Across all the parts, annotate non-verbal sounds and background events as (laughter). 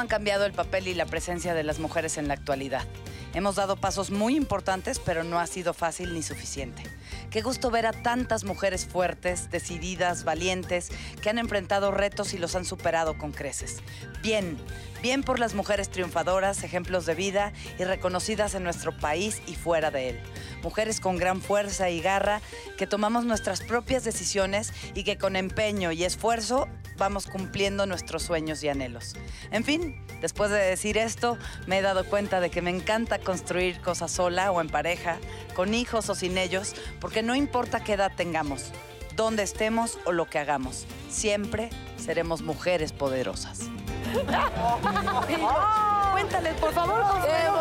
han cambiado el papel y la presencia de las mujeres en la actualidad. Hemos dado pasos muy importantes, pero no ha sido fácil ni suficiente. Qué gusto ver a tantas mujeres fuertes, decididas, valientes, que han enfrentado retos y los han superado con creces. Bien, bien por las mujeres triunfadoras, ejemplos de vida y reconocidas en nuestro país y fuera de él. Mujeres con gran fuerza y garra que tomamos nuestras propias decisiones y que con empeño y esfuerzo vamos cumpliendo nuestros sueños y anhelos. En fin, después de decir esto, me he dado cuenta de que me encanta construir cosas sola o en pareja, con hijos o sin ellos, porque no importa qué edad tengamos, dónde estemos o lo que hagamos, siempre seremos mujeres poderosas. (laughs) Cuéntales, por favor, Consuelo,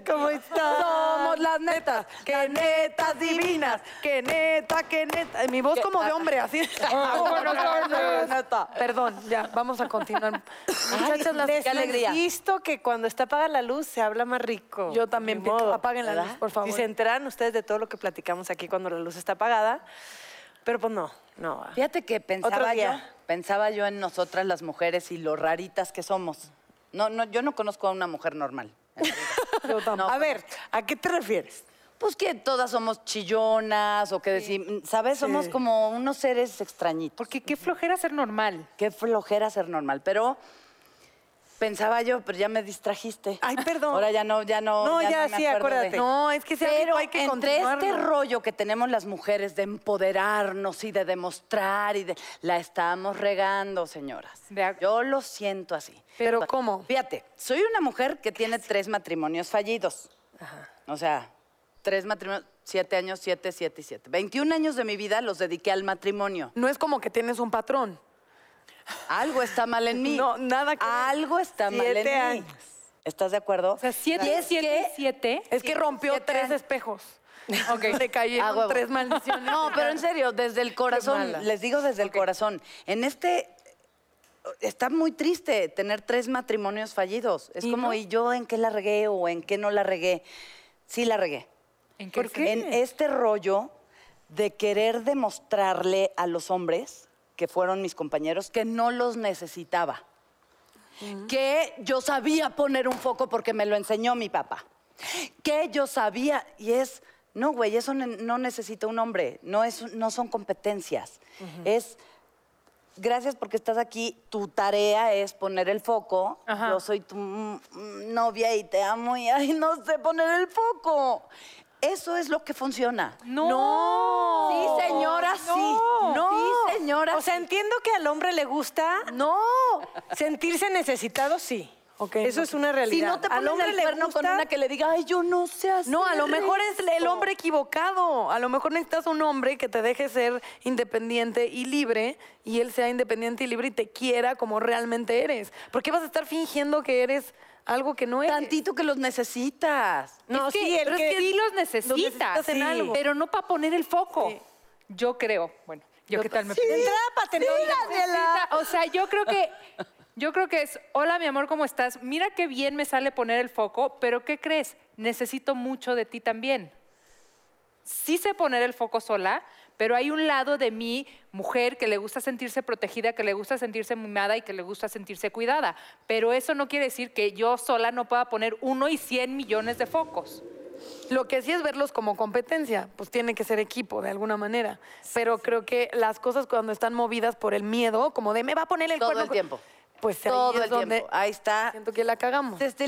cómo estás. Somos las netas, que netas divinas, que neta, que neta. Mi voz como de hombre, así. (laughs) (laughs) Perdón, ya, vamos a continuar. Muchachas, las Les qué alegría. visto que cuando está apaga la luz se habla más rico. Yo también apaguen la luz, por favor. Y se enteran ustedes de todo lo que platicamos aquí cuando la luz está apagada. Pero pues no, no. Fíjate que pensaba yo, pensaba yo en nosotras las mujeres y lo raritas que somos. No, no, yo no conozco a una mujer normal. en la vida. (laughs) No, a ver, ¿a qué te refieres? Pues que todas somos chillonas o que decir, ¿sabes? Somos como unos seres extrañitos. Porque qué flojera ser normal. Qué flojera ser normal. Pero pensaba yo, pero ya me distrajiste. Ay, perdón. Ahora ya no, ya no. No, ya me sí, de- acuérdate. No, es que algo Pero hay que entre este rollo que tenemos las mujeres de empoderarnos y de demostrar y de la estamos regando, señoras. De Yo lo siento así. ¿Pero cómo? Fíjate, soy una mujer que tiene tres matrimonios fallidos. O sea, tres matrimonios, siete años, siete, siete y siete. 21 años de mi vida los dediqué al matrimonio. No es como que tienes un patrón. Algo está mal en mí. No, nada que. Algo está mal en Siete mí. años. ¿Estás de acuerdo? O sea, siete, Y es siete, que- siete. Es que rompió siete tres años. espejos. (laughs) Ok. Le cayeron Ah, tres maldiciones. (laughs) No, pero en serio, desde el corazón, les digo desde el corazón. En este está muy triste tener tres matrimonios fallidos. Es ¿Y como, no? ¿y yo en qué la regué o en qué no la regué? Sí la regué. ¿En qué ¿Por qué? En este rollo de querer demostrarle a los hombres, que fueron mis compañeros, que no los necesitaba. Que yo sabía poner un foco porque me lo enseñó mi papá. Que yo sabía, y es, no, güey, eso ne- no necesita un hombre, no, es, no son competencias. Es, gracias porque estás aquí, tu tarea es poner el foco. Ajá. Yo soy tu novia y te amo y ay, no sé poner el foco. Eso es lo que funciona. No. Sí, señora, sí. No. Sí, señora. O sea, sí. entiendo que al hombre le gusta no. sentirse necesitado, sí. Ok, Eso no. es una Si realidad. no te al pones hombre el le cuerno con gusta- una que le diga, ay, yo no sé hacer No, a lo mejor es el esto". hombre equivocado. A lo mejor necesitas un hombre que te deje ser independiente y libre y él sea independiente y libre y te quiera como realmente eres. ¿Por qué vas a estar fingiendo que eres algo que no eres? Tantito que los necesitas. No, Es que- sí, el pero que- es que sí los necesitas, necesitas en sí, algo. pero no para poner el foco. Yo creo. Bueno, yo qué tal me para tener Necesita- O sea, yo creo que yo creo que es, hola mi amor, ¿cómo estás? Mira qué bien me sale poner el foco, pero ¿qué crees? Necesito mucho de ti también. Sí sé poner el foco sola, pero hay un lado de mi mujer que le gusta sentirse protegida, que le gusta sentirse mimada y que le gusta sentirse cuidada. Pero eso no quiere decir que yo sola no pueda poner uno y cien millones de focos. Lo que sí es verlos como competencia, pues tiene que ser equipo de alguna manera. Pero creo que las cosas cuando están movidas por el miedo, como de me va a poner el Todo cuerno el con-", tiempo. Pues ahí Todo es el donde tiempo. Ahí está. siento que la cagamos. C'est de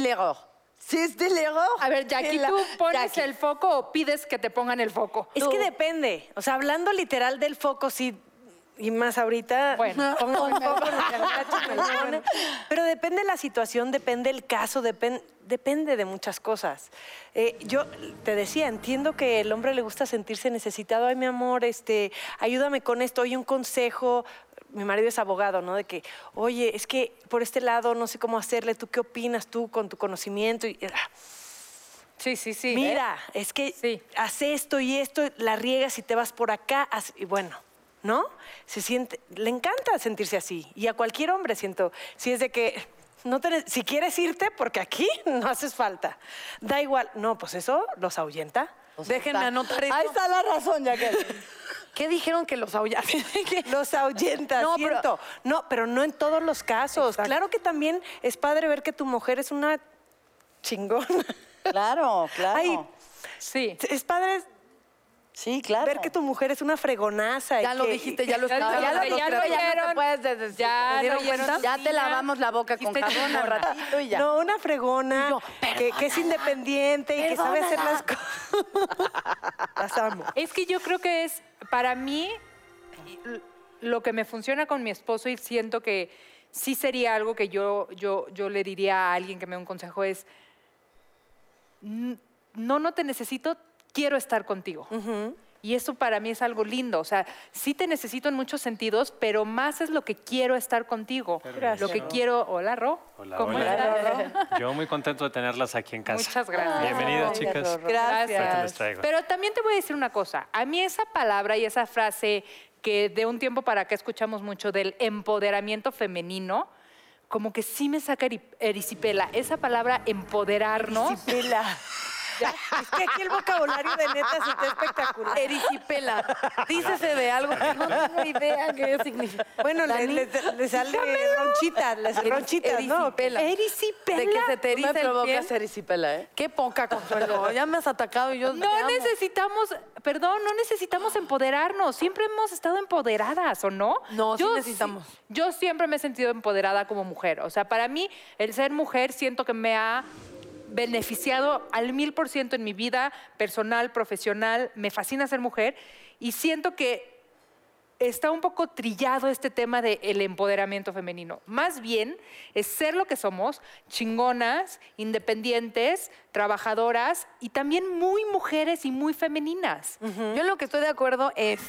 l'erreur. C'est de l'erreur. A ver, Jackie, La- ¿tú pones Jackie. el foco o pides que te pongan el foco? Es que depende. O sea, hablando literal del foco, sí. Y más ahorita. Bueno. (laughs) pongo el foco (laughs) me. Pero depende la situación, depende el caso, depen- depende de muchas cosas. Eh, yo te decía, entiendo que el hombre le gusta sentirse necesitado. Ay, mi amor, este, ayúdame con esto. Oye, un consejo. Mi marido es abogado, ¿no? De que, oye, es que por este lado no sé cómo hacerle. ¿Tú qué opinas tú con tu conocimiento? Y, ah, Sí, sí, sí. Mira, es que Sí. hace esto y esto, la riegas y te vas por acá, haz- y bueno, ¿no? Se siente, le encanta sentirse así. Y a cualquier hombre siento, si es de que no te, si quieres irte, porque aquí (laughs) no haces falta. Da igual, no, pues eso los ahuyenta. Déjenme anotar esto. Ahí está la razón, Jackie. (laughs) ¿Qué dijeron que los ahuyas? (laughs) Los ahuyenta, No, pero-. No, pero no en todos los casos. Exacto. Claro que también es padre ver que tu mujer es una chingona. Claro, claro. Ay, Sí. es padre sí, claro. ver que tu mujer es una fregonaza. y Ya lo que- dijiste, ya lo (laughs) Ya ya lo- ya lo ya no te puedes. Ya lavamos la boca con jabón chingona. ratito y ya. No, una fregona Y yo, que, que es independiente y que sabe hacer las cosas. (laughs) las amo. Es que yo creo que es, para mí, lo que me funciona con mi esposo y siento que sí sería algo que yo, yo, yo le diría a alguien que me dé un consejo es, "N- no, no te necesito, quiero estar contigo. Y eso para mí es algo lindo. O sea, sí te necesito en muchos sentidos, pero más es lo que quiero estar contigo. Lo que quiero. Hola, Ro. Hola, ¿Cómo hola. estás? Yo muy contento de tenerlas aquí en casa. Muchas gracias. Bienvenidas, Ay, chicas. Gracias. Pero también te voy a decir una cosa. A mí esa palabra y esa frase que de un tiempo para acá escuchamos mucho del empoderamiento femenino, como que sí me saca eri- erisipela. Esa palabra empoderarnos. Es que aquí el vocabulario de netas está espectacular. Erisipela. Dícese de algo que no tengo idea qué significa. Bueno, le, le- le sale ronchita, las Eris- ronchitas, ¿no? erisipela. Erisipela. De que se te eriza el provocas pie. erisipela, ¿eh? Qué poca consuelo. (laughs) Ya me has atacado y yo te No amo. necesitamos, perdón, no necesitamos empoderarnos. Siempre hemos estado empoderadas, ¿o no? No, sí necesitamos. Yo siempre me he sentido empoderada como mujer. O sea, para mí, el ser mujer siento que me ha beneficiado al mil por ciento en mi vida personal, profesional. Me fascina ser mujer y siento que está un poco trillado este tema del empoderamiento femenino. Más bien es ser lo que somos, chingonas, independientes, trabajadoras y también muy mujeres y muy femeninas. Yo lo que estoy de acuerdo es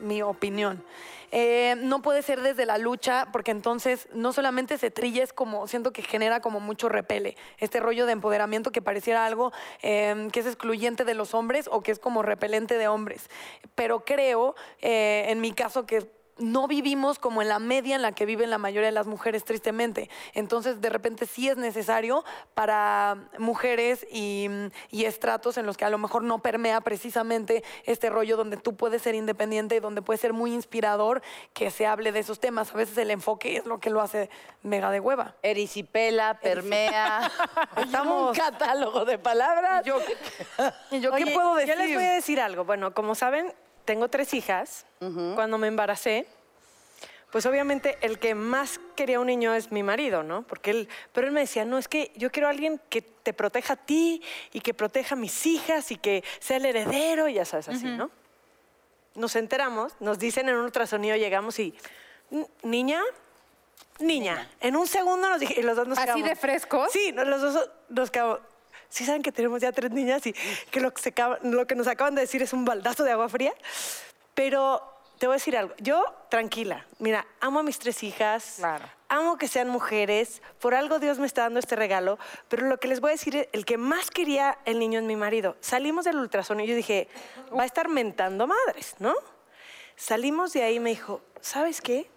mi opinión. Eh, no puede ser desde la lucha, porque entonces no solamente se trilla, es como, siento que genera como mucho repele. Este rollo de empoderamiento que pareciera algo eh, que es excluyente de los hombres o que es como repelente de hombres. Pero creo, eh, en mi caso, que no vivimos como en la media en la que viven la mayoría de las mujeres, tristemente. Entonces, de repente sí es necesario para mujeres y, y estratos en los que a lo mejor no permea precisamente este rollo donde tú puedes ser independiente y donde puede ser muy inspirador que se hable de esos temas. A veces el enfoque es lo que lo hace mega de hueva. Erisipela, permea. (laughs) Estamos- un catálogo de palabras. Yo, ¿y yo qué puedo decir? Yo les voy a decir algo. Bueno, como saben, tengo tres hijas. Cuando me embaracé, pues obviamente el que más quería un niño es mi marido, ¿no? Porque él, pero él me decía, no, es que yo quiero a alguien que te proteja a ti y que proteja a mis hijas y que sea el heredero, y ya sabes, así, ¿no? Nos enteramos, nos dicen en un ultrasonido, llegamos y, "N- niña, niña. En un segundo nos dije, y los dos nos ¿Así quedamos- de frescos? Sí, los dos nos quedamos. Sí saben que tenemos ya tres niñas y que lo que, se lo que nos acaban de decir es un baldazo de agua fría. Pero te voy a decir algo. Yo, tranquila. Mira, amo a mis tres hijas. Claro. Amo que sean mujeres. Por algo Dios me está dando este regalo. Pero lo que les voy a decir, es, el que más quería el niño es mi marido. Salimos del ultrasonido y yo dije, va a estar mentando madres, ¿no? Salimos de ahí y me dijo, ¿sabes qué?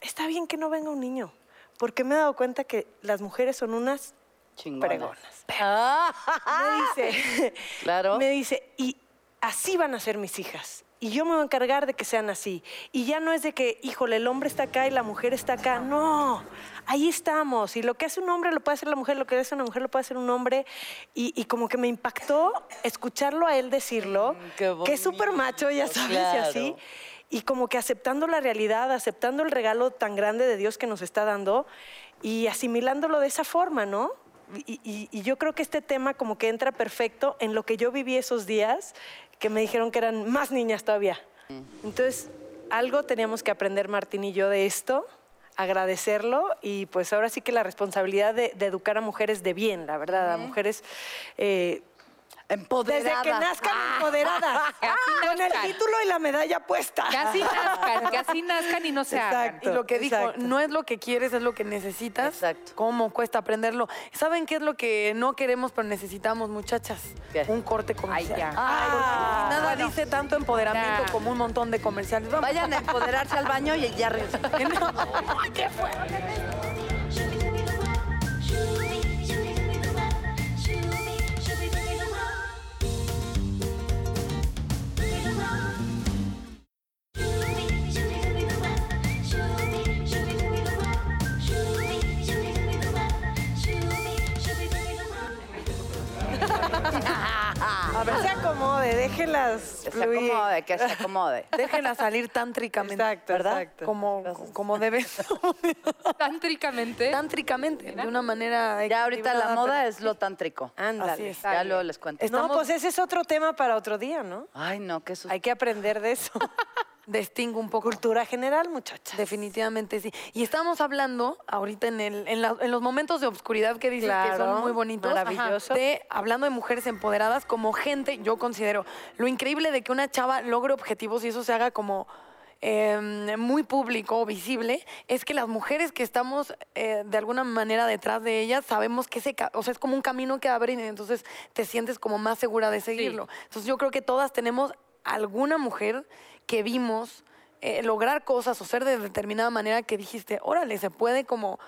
Está bien que no venga un niño. Porque me he dado cuenta que las mujeres son unas Chingona. pregonas. Ah, Me dice, (laughs) Claro. me dice, y así van a ser mis hijas. Y yo me voy a encargar de que sean así. Y ya no es de que, híjole, el hombre está acá y la mujer está acá. No, ahí estamos. Y lo que hace un hombre lo puede hacer la mujer, lo que hace una mujer lo puede hacer un hombre. Y, y como que me impactó escucharlo a él decirlo, Mm, que es súper macho, ya sabes, y así. claro. Y como que aceptando la realidad, aceptando el regalo tan grande de Dios que nos está dando y asimilándolo de esa forma, ¿no? Y, y- y yo creo que este tema como que entra perfecto en lo que yo viví esos días, que me dijeron que eran más niñas todavía. Entonces, algo teníamos que aprender Martín y yo de esto, agradecerlo y pues ahora sí que la responsabilidad de, de educar a mujeres de bien, la verdad, a mujeres... eh, desde Empoderadas. que nazcan empoderadas, (laughs) Que así con el título y la medalla puesta. Que así nazcan, que así nazcan y no se hagan. Exacto. Y lo que dijo, exacto. no es lo que quieres, es lo que necesitas. Exacto. ¿Cómo cuesta aprenderlo? ¿Saben qué es lo que no queremos, pero necesitamos, muchachas? ¿Qué? Un corte comercial. ya. Ay, porque nada bueno. dice tanto empoderamiento Ya. como un montón de comerciales. Vamos. Vayan a empoderarse al baño y ya regresan. (laughs) Que se acomode, déjelas Que se fluir. acomode, que se acomode. (laughs) Déjenla salir tántricamente. Exacto, ¿Verdad? exacto. Como, como debe (laughs) Tántricamente. Tántricamente, de una manera. Ya ahorita la moda pero- es lo tántrico. Ándale. Así es. Ya luego les cuento. No, Estamos- pues ese es otro tema para otro día, ¿no? Ay, no, qué susto. Hay que aprender de eso. (laughs) Distingo un poco. Cultura general, muchachas. Definitivamente sí. Y estamos hablando ahorita en, el, en, la- en los momentos de obscuridad que dices que Claro, son muy bonitos. maravilloso. De, hablando de mujeres empoderadas como gente, yo considero lo increíble de que una chava logre objetivos y eso se haga como eh, muy público, visible, es que las mujeres que estamos eh, de alguna manera detrás de ellas sabemos que ese, o sea, es como un camino que abren y entonces te sientes como más segura de seguirlo. Entonces yo creo que todas tenemos alguna mujer que vimos eh, lograr cosas o ser de determinada manera que dijiste, órale, se puede como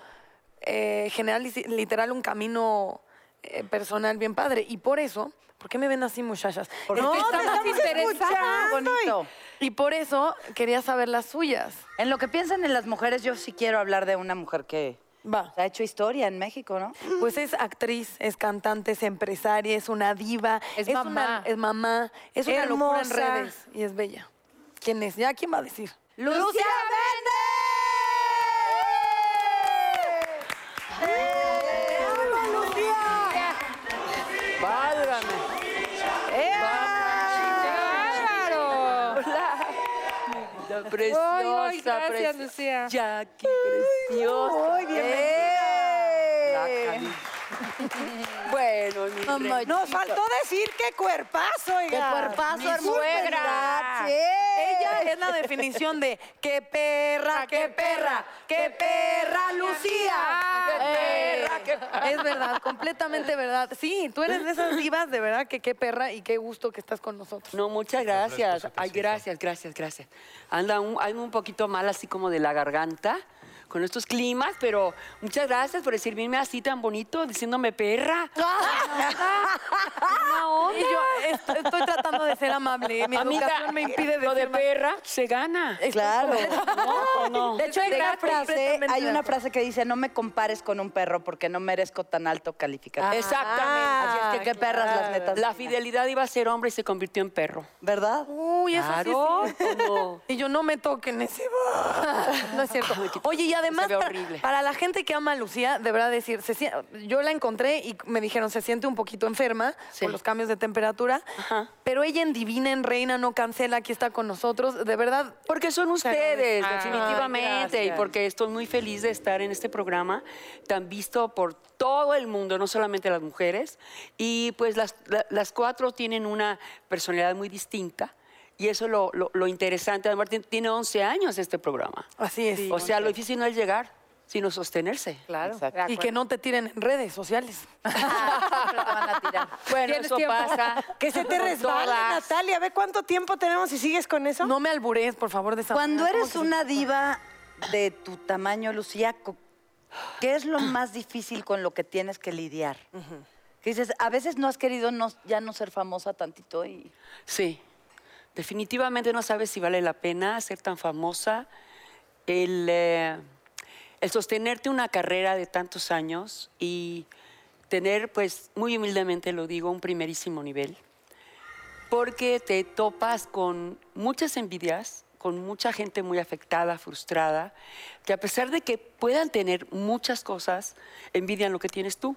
eh, generar li- literal un camino eh, personal bien padre. Y por eso, ¿por qué me ven así, muchachas? Por- Es que No, te estamos estamos interesadas. escuchando. bonito. Y por eso quería saber las suyas. En lo que piensan en las mujeres, yo sí quiero hablar de una mujer que Va. ha hecho historia en México, ¿no? Pues es actriz, es cantante, es empresaria, es una diva. Es una- mamá. es mamá. Es una locura en redes. Y es bella. ¿Quién es? ¿Ya quién va a decir? ¡Lucía Válgame. ¡Bárbaro! Preciosa, Ay, ay, gracias, preciosa. Lucía. Jackie, preciosa. Mamá. Nos faltó decir qué cuerpazo, oiga. ¡Qué cuerpazo, Mi suegra. Ella es la definición de qué perra, qué perra, qué perra, Lucía. Qué perra, qué Es verdad, completamente verdad. Sí, tú eres de esas divas, de verdad, que qué perra y qué gusto que estás con nosotros. No, muchas gracias. Ay, gracias, gracias, gracias. Anda un, ando un poquito mal así como de la garganta con estos climas, pero muchas gracias por recibirme así tan bonito, diciéndome perra. (laughs) Y yo est- estoy tratando de ser amable. Mi Amiga, educación me impide lo de decir más. perra se gana. Claro. No, no. De hecho, hay una, frase, hay de una frase que dice, no me compares con un perro porque no merezco tan alto calificativo. Exactamente. Así es que qué perras las netas. La fidelidad iba a ser hombre y se convirtió en perro. ¿Verdad? Uy, eso Claro. sí es cierto. como- Y yo no me toquen ese. (laughs) No es cierto. Oye, y además, ve para, horrible. para la gente que ama a Lucía, de verdad decir, se yo la encontré y me dijeron, se siente un poquito enferma Sí. por los cambios de temperatura, Ajá. pero ella en Divina, en Reina, no cancela, aquí está con nosotros. De verdad, Porque son ustedes, Ay, definitivamente, y porque estoy muy feliz de estar en este programa tan visto por todo el mundo, no solamente las mujeres. Y pues las, la- las cuatro tienen una personalidad muy distinta. Y eso es lo, lo- lo interesante. Además, tien- tiene 11 años este programa. así es. o sea, lo difícil no es llegar, sino sostenerse. Claro. Exacto. Y que no te tiren en redes sociales. (laughs) Siempre te van a tirar. Bueno, eso tiempo. pasa. Que se te todas. Natalia. Ve cuánto tiempo tenemos y sigues con eso. No me alburees, por favor, de esa Cuando manera. eres ¿Cómo que una diva de tu tamaño, Lucía, ¿qué es lo más difícil con lo que tienes que lidiar? Que dices, a veces no has querido no- ya no ser famosa tantito y... Sí, definitivamente no sabes si vale la pena ser tan famosa. El, eh, el sostenerte una carrera de tantos años y tener, pues, muy humildemente lo digo, un primerísimo nivel. Porque te topas con muchas envidias, con mucha gente muy afectada, frustrada, que a pesar de que puedan tener muchas cosas, envidian lo que tienes tú.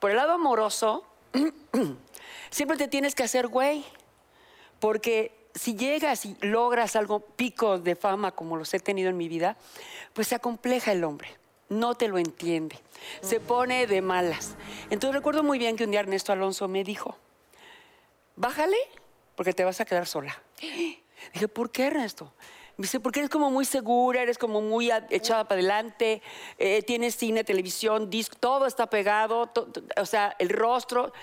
Por el lado amoroso, (clears throat) siempre te tienes que hacer güey. Porque si llegas y logras algo pico de fama como los he tenido en mi vida, pues se acompleja el hombre. No te lo entiende. Se pone de malas. Entonces recuerdo muy bien que un día Ernesto Alonso me dijo, bájale porque te vas a quedar sola. Dije, ¿por qué Ernesto? Me dice, porque eres como muy segura, eres como muy echada para adelante, eh, tienes cine, televisión, disco, todo está pegado, o sea, el rostro.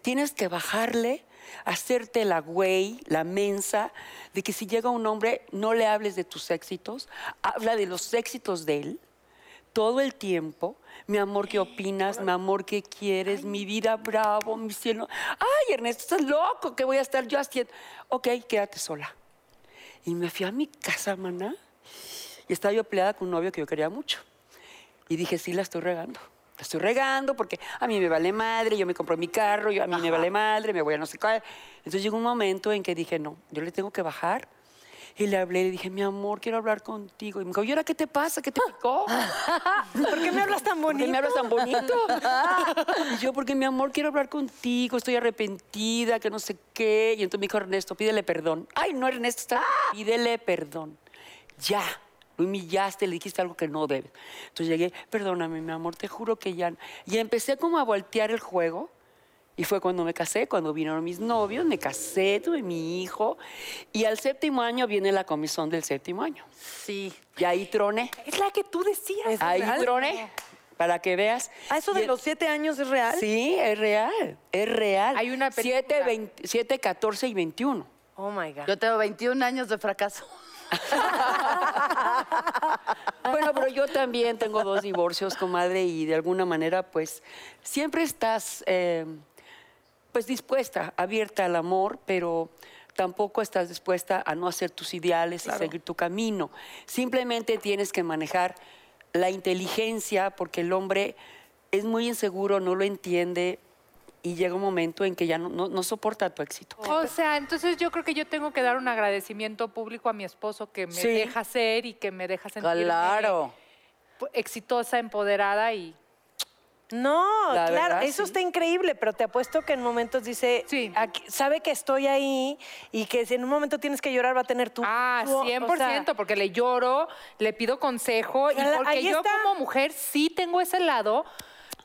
Tienes que bajarle, hacerte la güey, la mensa, de que si llega un hombre, no le hables de tus éxitos, habla de los éxitos de él todo el tiempo. Mi amor, ¿qué opinas? Mi amor, ¿qué quieres? Mi vida, bravo, mi cielo. Ay, Ernesto, estás loco, ¿qué voy a estar yo haciendo? Ok, quédate sola. Y me fui a mi casa, maná. Y estaba yo peleada con un novio que yo quería mucho. Y dije, sí, la estoy regando. La estoy regando porque a mí me vale madre, yo me compro mi carro, yo, a mí me vale madre, me voy a no sé qué. Entonces llegó un momento en que dije, no, yo le tengo que bajar. Y le hablé, le dije, mi amor, quiero hablar contigo. Y me dijo, ¿y ahora qué te pasa? ¿Qué te picó? (laughs) ¿Por qué me hablas tan ¿Por qué bonito? me hablas tan bonito? (laughs) y yo, porque mi amor, quiero hablar contigo, estoy arrepentida, que no sé qué. Y entonces me dijo Ernesto, pídele perdón. Ay, no, Ernesto, está. Pídele perdón. Ya. Lo humillaste, le dijiste algo que no debes. Entonces llegué, perdóname, mi amor, te juro que ya. no". Y empecé como a voltear el juego. Y fue cuando me casé, cuando vinieron mis novios, me casé, tuve mi hijo. Y al séptimo año viene la comisión del séptimo año. Sí. Y ahí troné. Es la que tú decías. ¿Es Ahí real? troné. Para que veas. ¿Ah, eso Y de el- los siete años es real? Sí, es real, es real. Hay una película. 7, 20 7, 14 y 21. Oh my God. Yo tengo 21 años de fracaso. (laughs) Bueno, pero yo también tengo dos divorcios, comadre, y de alguna manera, pues, siempre estás, eh, pues, dispuesta, abierta al amor, pero tampoco estás dispuesta a no hacer tus ideales y seguir tu camino. Simplemente tienes que manejar la inteligencia, porque el hombre es muy inseguro, no lo entiende, y llega un momento en que ya no, no- no soporta tu éxito. O sea, entonces yo creo que yo tengo que dar un agradecimiento público a mi esposo que me Sí. deja ser y que me deja sentir Claro. exitosa, empoderada y No, La claro, verdad, eso sí. está increíble, pero te apuesto que en momentos dice, Sí. aquí- sabe que estoy ahí y que si en un momento tienes que llorar va a tener tu... Ah, tu- o 100%, sea, porque le lloro, le pido consejo y porque yo está. como mujer sí tengo ese lado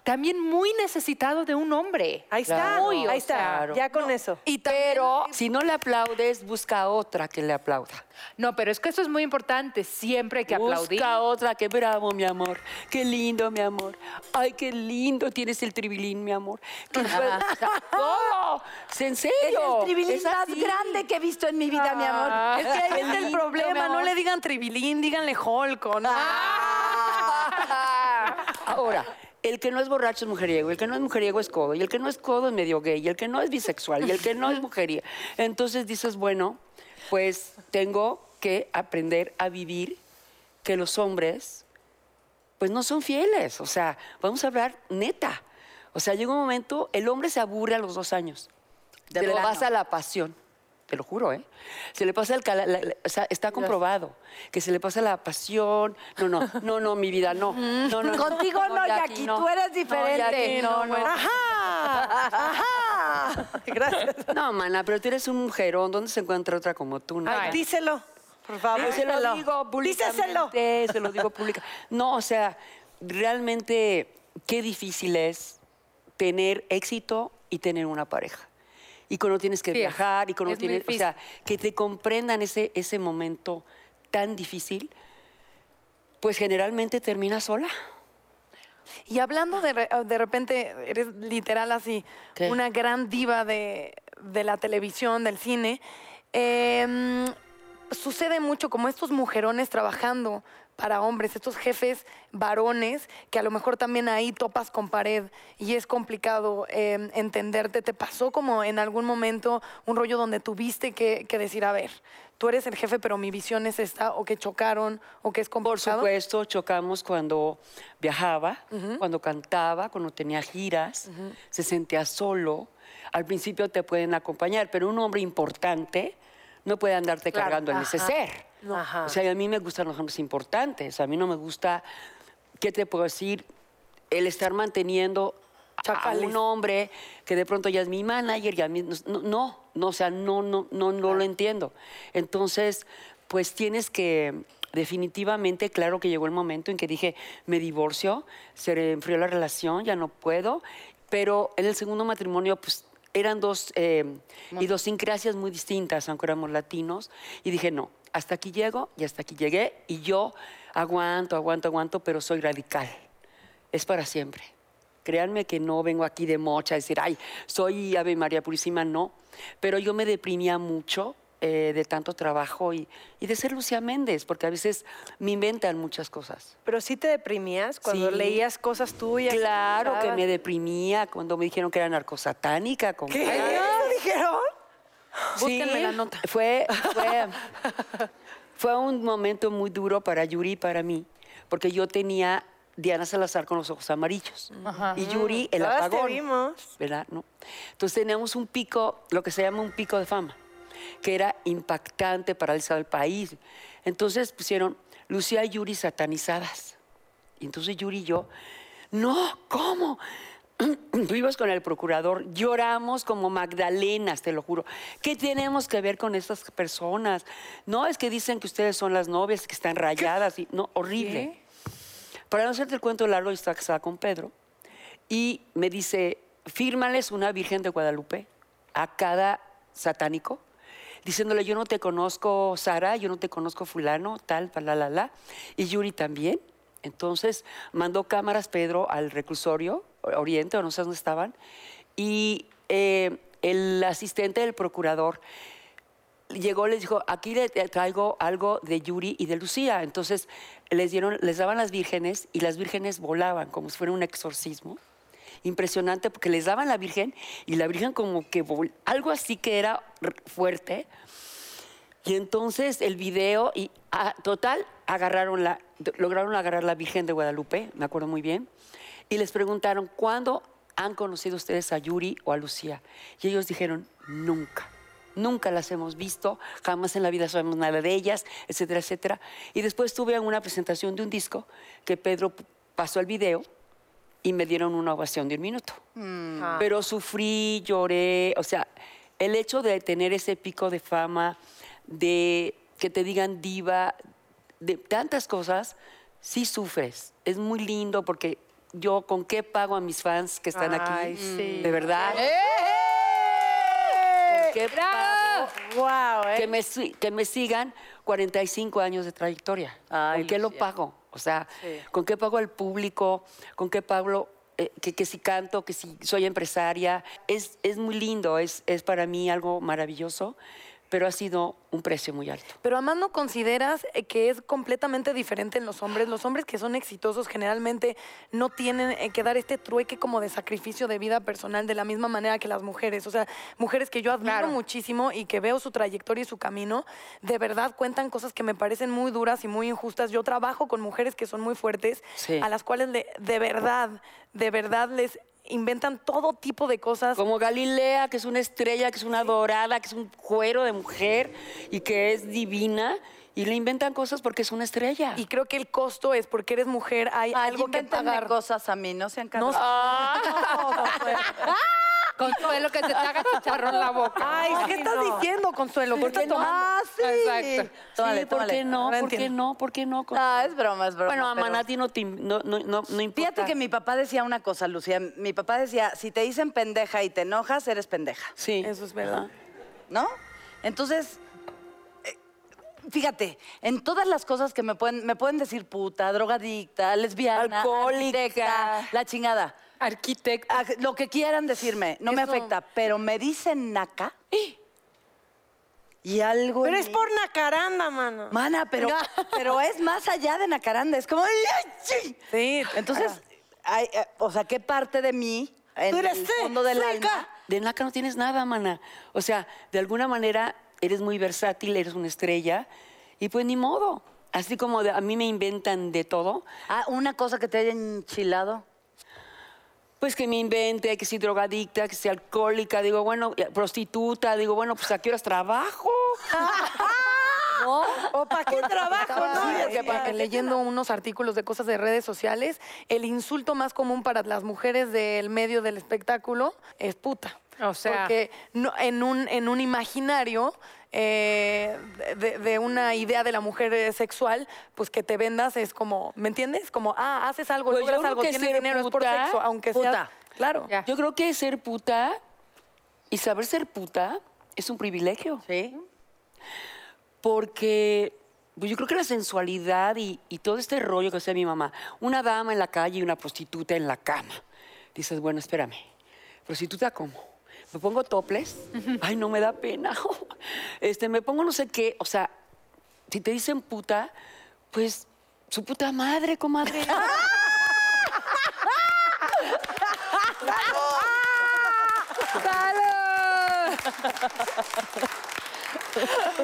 también muy necesitado de un hombre. ahí está, Claro, ahí está, sea, ya con eso. Y pero si no le aplaudes, busca a otra que le aplauda. No, pero es que eso es muy importante, siempre hay que aplaudir. Busca otra que bravo, mi amor. Qué lindo, mi amor. Ay, qué lindo tienes el tribilín, mi amor. Qué suel- o sea, no, es en serio. Es así. que he visto en mi vida, mi amor. Es que ahí Qué está el problema. No le digan tribilín, díganle holco, ¿no? (laughs) Ahora, el que no es borracho es mujeriego, el que no es mujeriego es codo, y el que no es codo es medio gay, y el que no es bisexual, y el que no es (laughs) mujeriego. Entonces dices, bueno, pues tengo que aprender a vivir que los hombres, pues no son fieles. O sea, vamos a hablar neta. O sea, llega un momento, el hombre se aburre a los dos años. De se le plano. pasa la pasión. Te lo juro, ¿eh? Se le pasa el... la- la- o sea, está comprobado que se le pasa la pasión. No, no, no, no, mi vida, no. no, no Contigo no, Jackie, tú eres diferente. Jackie, no, no. ¡Ajá! ¡Ajá! (laughs) Gracias. No, mana, pero tú eres un mujerón. ¿Dónde se encuentra otra como tú? No? Ay, díselo, por favor. Yo se lo díselo. digo públicamente. Díselo. Se lo digo pública. No, o sea, realmente qué difícil es tener éxito y tener una pareja. Y cuando tienes que Sí, viajar y cuando tienes, o sea, que te comprendan ese, ese momento tan difícil, pues generalmente terminas sola. Y hablando de, de repente, eres literal así, ¿Qué? una gran diva de, de la televisión, del cine. em, sucede mucho como estos mujerones trabajando para hombres, estos jefes varones, que a lo mejor también ahí topas con pared y es complicado em, entenderte. ¿Te pasó como en algún momento un rollo donde tuviste que, que decir, a ver, tú eres el jefe, pero mi visión es esta, o que chocaron, o que es Por complicado? supuesto, chocamos cuando viajaba, cuando cantaba, cuando tenía giras, se sentía solo. Al principio te pueden acompañar, pero un hombre importante no puede andarte cargando el neceser. Ajá. O sea, a mí me gustan los hombres importantes. A mí no me gusta, ¿qué te puedo decir? El estar manteniendo a un hombre que de pronto ya es mi manager y a mí no, no, no, o sea, no, no, no, no lo entiendo. Entonces, pues tienes que definitivamente, claro que llegó el momento en que dije, me divorcio, se enfrió la relación, ya no puedo, pero en el segundo matrimonio, pues eran dos eh, idiosincrasias muy distintas, aunque éramos latinos, y dije, no, hasta aquí llego y hasta aquí llegué, y yo aguanto, aguanto, aguanto, pero soy radical. Es para siempre. Créanme que no vengo aquí de mocha a decir, ay, soy Ave María Purísima, no. Pero yo me deprimía mucho eh, de tanto trabajo y, y de ser Lucía Méndez, porque a veces me inventan muchas cosas. Pero sí te deprimías cuando Sí. leías cosas tuyas. Claro que me deprimía cuando me dijeron que era narcosatánica. Con ¿Qué? ¿Eso dijeron? Búsquenme la nota. Fue, fue, (laughs) fue un momento muy duro para Yuri y para mí, porque yo tenía Diana Salazar con los ojos amarillos. Y Yuri, el Todas te apagón. vimos. ¿Verdad? ¿No? Entonces teníamos un pico, lo que se llama un pico de fama, que era impactante para el del país. Entonces pusieron Lucía y Yuri satanizadas. Y entonces Yuri y yo, no, ¿cómo? (clears throat) Fuimos con el procurador, lloramos como Magdalenas, te lo juro. ¿Qué tenemos que ver con estas personas? No, es que dicen que ustedes son las novias que están rayadas. Y, no, horrible. Para no hacerte el cuento largo, yo estaba casada con Pedro y me dice, fírmales una Virgen de Guadalupe a cada satánico, diciéndole, yo no te conozco, Sara, yo no te conozco fulano, tal, la, y Yuri también. Entonces mandó cámaras Pedro al reclusorio, Oriente, o no sé dónde estaban, y eh, el asistente del procurador llegó, les dijo, aquí le traigo algo de Yuri y de Lucía. Entonces les dieron, les daban las vírgenes y las vírgenes volaban como si fuera un exorcismo. Impresionante porque les daban la virgen y la virgen como que algo así que era fuerte. Y entonces el video y ah, total agarraron la, lograron agarrar la Virgen de Guadalupe, me acuerdo muy bien, y les preguntaron cuándo han conocido ustedes a Yuri o a Lucía. Y ellos dijeron nunca. Nunca las hemos visto, jamás en la vida sabemos nada de ellas, etcétera, etcétera. Y después tuve una presentación de un disco que Pedro pasó el video y me dieron una ovación de un minuto. Pero sufrí, lloré, o sea, el hecho de tener ese pico de fama, de que te digan diva, de tantas cosas, sí sufres. Es muy lindo porque yo con qué pago a mis fans que están Ay, aquí, sí. de verdad. ¿Con qué pago Wow, ¿eh? que me, que me sigan 45 años de trayectoria. Ay, ¿Con qué lo pago? O sea, ¿con qué pago al público? ¿Con qué pago eh, que, que si canto, que si soy empresaria? Es, es muy lindo, es, es para mí algo maravilloso, pero ha sido un precio muy alto. Pero además no consideras eh, que es completamente diferente en los hombres. Los hombres que son exitosos generalmente no tienen eh, que dar este trueque como de sacrificio de vida personal de la misma manera que las mujeres. O sea, mujeres que yo admiro Claro. muchísimo y que veo su trayectoria y su camino, de verdad cuentan cosas que me parecen muy duras y muy injustas. Yo trabajo con mujeres que son muy fuertes, Sí. a las cuales le- de verdad, de verdad les inventan todo tipo de cosas. Como Galilea, que es una estrella, que es una dorada, que es un cuero de mujer y que es divina, y le inventan cosas porque es una estrella. Y creo que el costo es porque eres mujer, hay Ay, algo que pagar. cosas a mí, no sean No, cabrones. Consuelo que se te haga chicharrón la boca. Ay, ¿qué estás diciendo, Consuelo? ¿Qué estás no? tomando? Ah, sí. Exacto. Tómale, sí, ¿por tómale. qué no? Ahora ¿Por qué no? ¿Por qué no? Ah, es broma, es broma. bueno, a pero- Manati no, te no, no, no, no importa. Fíjate que mi papá decía una cosa, Lucía. Mi papá decía, si te dicen pendeja y te enojas, eres pendeja. Sí. Eso es verdad. ¿no? Entonces, eh, fíjate, en todas las cosas que me pueden, me pueden decir puta, drogadicta, lesbiana, Alcohólica. la chingada. Arquitecto. Ah, Lo que quieran decirme, no me Eso. afecta, pero me dicen naca y algo. Pero en es mí- por nacaranda, mano. Mana, pero, pero es más allá de nacaranda, es como. ¡ay, sí! Entonces, hay, eh, o sea, ¿qué parte de mí, en Tú eres el sí, fondo del seca. alma, De naca no tienes nada, mana. O sea, de alguna manera eres muy versátil, eres una estrella, y pues ni modo. Así como de- a mí me inventan de todo, Ah, una cosa que te haya enchilado. Pues que me invente, que si drogadicta, que si alcohólica, digo, bueno, prostituta, digo, bueno, pues a qué horas trabajo. (laughs) ¿O para qué trabajo, no? Sí, Es que pa- que- leyendo unos artículos de cosas de redes sociales, el insulto más común para las mujeres del medio del espectáculo es puta. O sea- Porque no- en, un, en un imaginario eh, de, de una idea de la mujer sexual, pues que te vendas es como, ¿me entiendes? Como, ah, haces algo, Pues logras algo, tienes dinero, es por puta- sexo, aunque sea... puta. Claro. Ya. Yo creo que ser puta y saber ser puta es un privilegio. ¿Sí? Porque pues, yo creo que la sensualidad y, y todo este rollo que hacía mi mamá, una dama en la calle y una prostituta en la cama. Dices, bueno, espérame, prostituta cómo? Me pongo toples, ay, no me da pena. (laughs) Este, me pongo no sé qué, o sea, si te dicen puta, pues su puta madre, comadre. (laughs)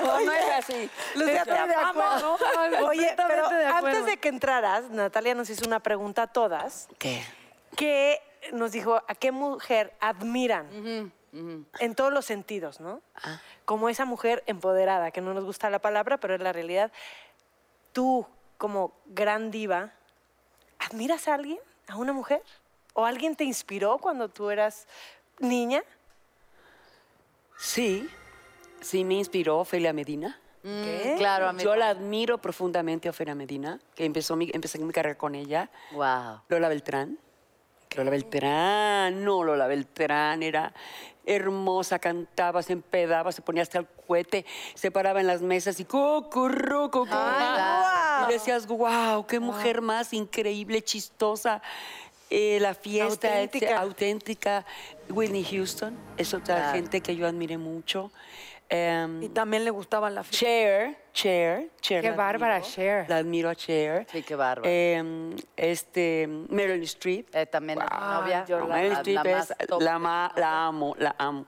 No, no es así. Lucía, de acuerdo. Oye, pero de acuerdo. antes de que entraras, Natalia nos hizo una pregunta a todas, ¿Qué? que nos dijo, ¿a qué mujer admiran? En todos los sentidos, ¿no? Ah. Como esa mujer empoderada, que no nos gusta la palabra, pero es la realidad. Tú, como gran diva, ¿admiras a alguien? ¿A una mujer? ¿O alguien te inspiró cuando tú eras niña? Sí, sí me inspiró Ofelia Medina. ¿Qué? Claro, a mí. Yo la admiro profundamente a Ofelia Medina, que empezó mi, empecé mi carrera con ella. Wow. Lola Beltrán. Lola Beltrán, no, Lola Beltrán era hermosa, cantaba, se empedaba, se ponía hasta el cohete, se paraba en las mesas y cocurru, cocurru. Y decías, wow, qué mujer más increíble, chistosa. Eh, la fiesta Auténtica. Whitney Houston es otra gente que yo admiré mucho. Em, Y también le gustaba la fiesta. Cher, Cher, Cher. Qué la bárbara, admiro. Cher. La admiro a Cher. Sí, qué bárbaro. Em, este, Meryl Streep. Eh, también es mi novia. No, Meryl la, Streep la más es- top. la, ma- la amo, la amo.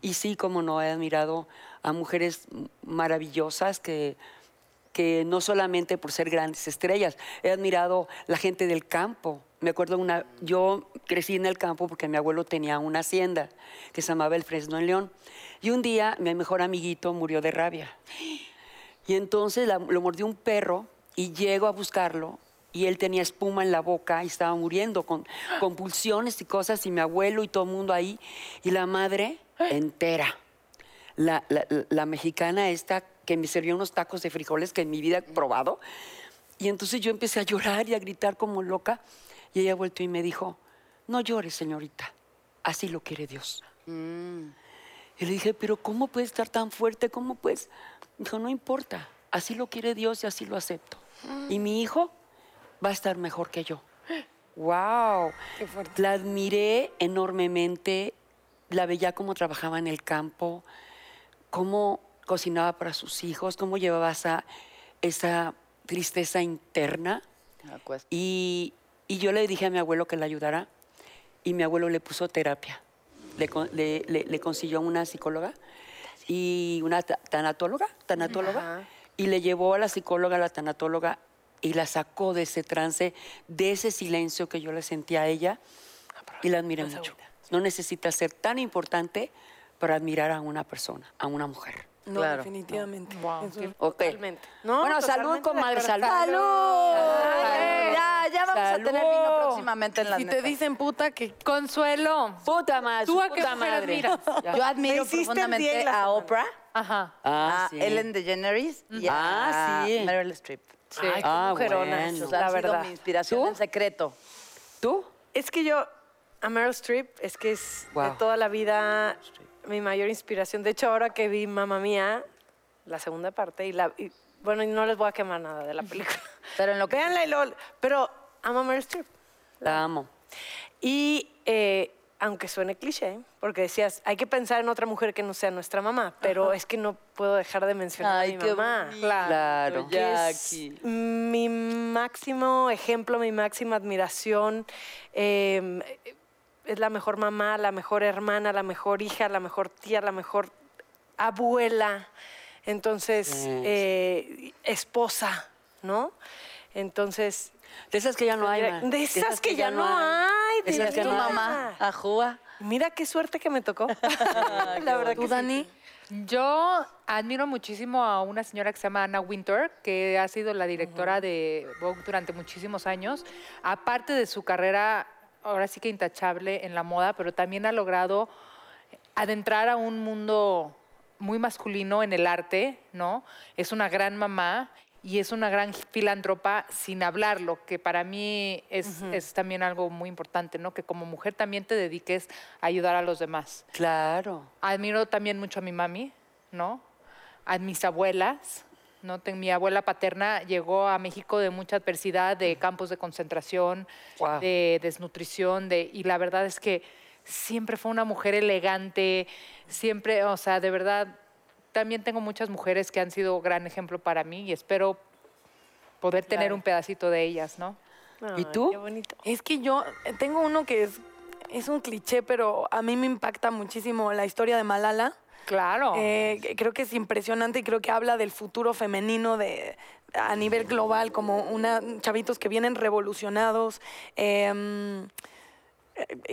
Y sí, como no, he admirado a mujeres maravillosas que, que no solamente por ser grandes estrellas, he admirado la gente del campo. Me acuerdo una, yo crecí en el campo porque mi abuelo tenía una hacienda que se llamaba El Fresno en León. Y un día mi mejor amiguito murió de rabia. Y entonces la- lo mordió un perro y llego a buscarlo y él tenía espuma en la boca y estaba muriendo con convulsiones y cosas y mi abuelo y todo el mundo ahí y la madre entera. La, la- la mexicana esta que me servía unos tacos de frijoles que en mi vida he probado. Y entonces yo empecé a llorar y a gritar como loca y ella volvió y me dijo, no llores señorita, así lo quiere Dios. Y le dije, pero ¿cómo puedes estar tan fuerte? ¿Cómo puedes? Dijo, no importa, así lo quiere Dios y así lo acepto. Y mi hijo va a estar mejor que yo. ¡Wow! La admiré enormemente, la veía cómo trabajaba en el campo, cómo cocinaba para sus hijos, cómo llevaba esa, esa tristeza interna. Y, y yo le dije a mi abuelo que la ayudara y mi abuelo le puso terapia. Le, le- le- le consiguió una psicóloga y una ta- tanatóloga, tanatóloga y le llevó a la psicóloga, a la tanatóloga y la sacó de ese trance, de ese silencio que yo le sentía a ella y la admiré mucho. No necesita ser tan importante para admirar a una persona, a una mujer. No, Claro. definitivamente. Eso- Ok. Totalmente. No, bueno, salud, totalmente de comadre, acuerdo. salud. Ya, ya vamos a tener vino próximamente en la Si te dicen puta, que Consuelo. Puta madre, ¿Tú a qué mujer madre. admiras? (laughs) Yo admiro profundamente y a. Oprah, Ajá. Ah, a sí. Ellen DeGeneres y Ah, a sí. Meryl Streep. Sí. Ay, qué Ah, mujeronas, bueno. O sea, la han sido verdad. mi inspiración ¿Tú? en secreto. ¿Tú? Es que yo, a Meryl Streep, es que es de toda la vida mi mayor inspiración. De hecho, ahora que vi Mamma Mía, la segunda parte, y la y, bueno, y no les voy a quemar nada de la película. Pero en lo que Véanla y luego, pero amo a Meryl Streep. La amo. Y eh, aunque suene cliché, porque decías, hay que pensar en otra mujer que no sea nuestra mamá, pero es que no puedo dejar de mencionar Ay, a mi qué mamá. bonito. Claro. que es mi máximo ejemplo, mi máxima admiración. eh, es la mejor mamá, la mejor hermana, la mejor hija, la mejor tía, la mejor abuela. Entonces, eh, esposa, ¿no? Entonces, De esas que ya no hay, ma. de esas que ya no hay, De de esas que tu no mamá, Ajúa. mira qué suerte que me tocó. (laughs) la verdad ¿Tú, que sí. Dani? Yo admiro muchísimo a una señora que se llama Anna Winter, que ha sido la directora de Vogue durante muchísimos años. Aparte de su carrera, ahora sí que intachable en la moda, pero también ha logrado adentrar a un mundo muy masculino en el arte, ¿no? Es una gran mamá y es una gran filántropa sin hablarlo, que para mí es, es también algo muy importante, ¿no? Que como mujer también te dediques a ayudar a los demás. Claro. Admiro también mucho a mi mami, ¿no? A mis abuelas, ¿no? Mi abuela paterna llegó a México de mucha adversidad, de campos de concentración, de desnutrición, de, y la verdad es que siempre fue una mujer elegante, siempre, o sea, de verdad, también tengo muchas mujeres que han sido gran ejemplo para mí y espero poder tener un pedacito de ellas, ¿no? ¿Y tú? Qué bonito. Es que yo eh, tengo uno que es, es un cliché, pero a mí me impacta muchísimo la historia de Malala. Claro. Eh, creo que es impresionante y creo que habla del futuro femenino de, a nivel global, como una, chavitos que vienen revolucionados. Em, eh,